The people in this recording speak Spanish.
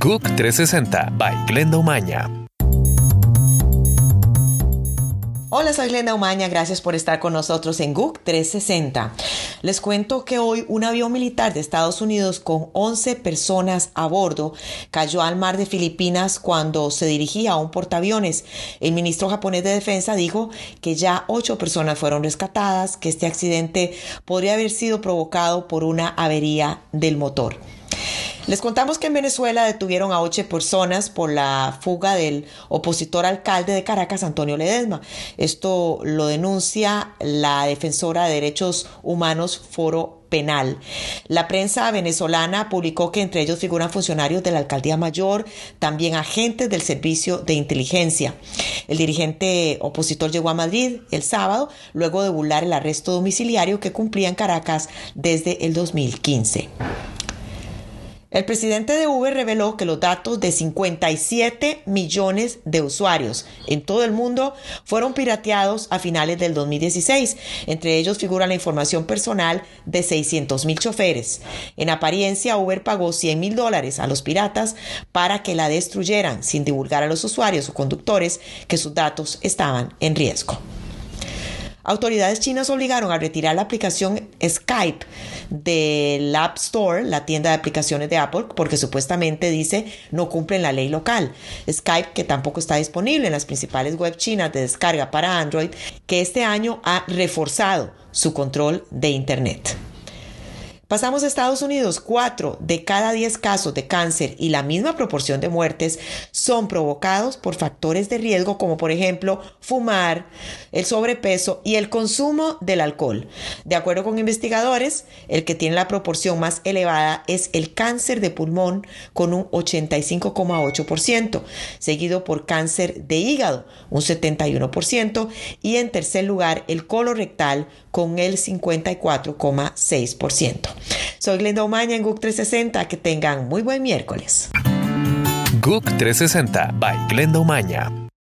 GUC 360 by Glenda Umaña. Hola, soy Glenda Umaña, gracias por estar con nosotros en GUC 360. Les cuento que hoy un avión militar de Estados Unidos con 11 personas a bordo cayó al mar de Filipinas cuando se dirigía a un portaaviones. El ministro japonés de Defensa dijo que ya 8 personas fueron rescatadas, que este accidente podría haber sido provocado por una avería del motor. Les contamos que en Venezuela detuvieron a ocho personas por la fuga del opositor alcalde de Caracas, Antonio Ledesma. Esto lo denuncia la defensora de derechos humanos Foro penal. La prensa venezolana publicó que entre ellos figuran funcionarios de la alcaldía mayor, también agentes del servicio de inteligencia. El dirigente opositor llegó a Madrid el sábado luego de burlar el arresto domiciliario que cumplía en Caracas desde el 2015. El presidente de Uber reveló que los datos de 57 millones de usuarios en todo el mundo fueron pirateados a finales del 2016. Entre ellos figura la información personal de 600 mil choferes. En apariencia, Uber pagó 100 mil dólares a los piratas para que la destruyeran sin divulgar a los usuarios o conductores que sus datos estaban en riesgo. Autoridades chinas obligaron a retirar la aplicación Skype del App Store, la tienda de aplicaciones de Apple, porque supuestamente dice no cumplen la ley local. Skype, que tampoco está disponible en las principales web chinas de descarga para Android, que este año ha reforzado su control de Internet. Pasamos a Estados Unidos, cuatro de cada diez casos de cáncer y la misma proporción de muertes son provocados por factores de riesgo como por ejemplo fumar, el sobrepeso y el consumo del alcohol. De acuerdo con investigadores, el que tiene la proporción más elevada es el cáncer de pulmón con un 85,8%, seguido por cáncer de hígado, un 71%, y en tercer lugar el colorectal con el 54,6%. Soy Glenda Omaña en GUC 360. Que tengan muy buen miércoles. GUC 360 by Glenda Omaña.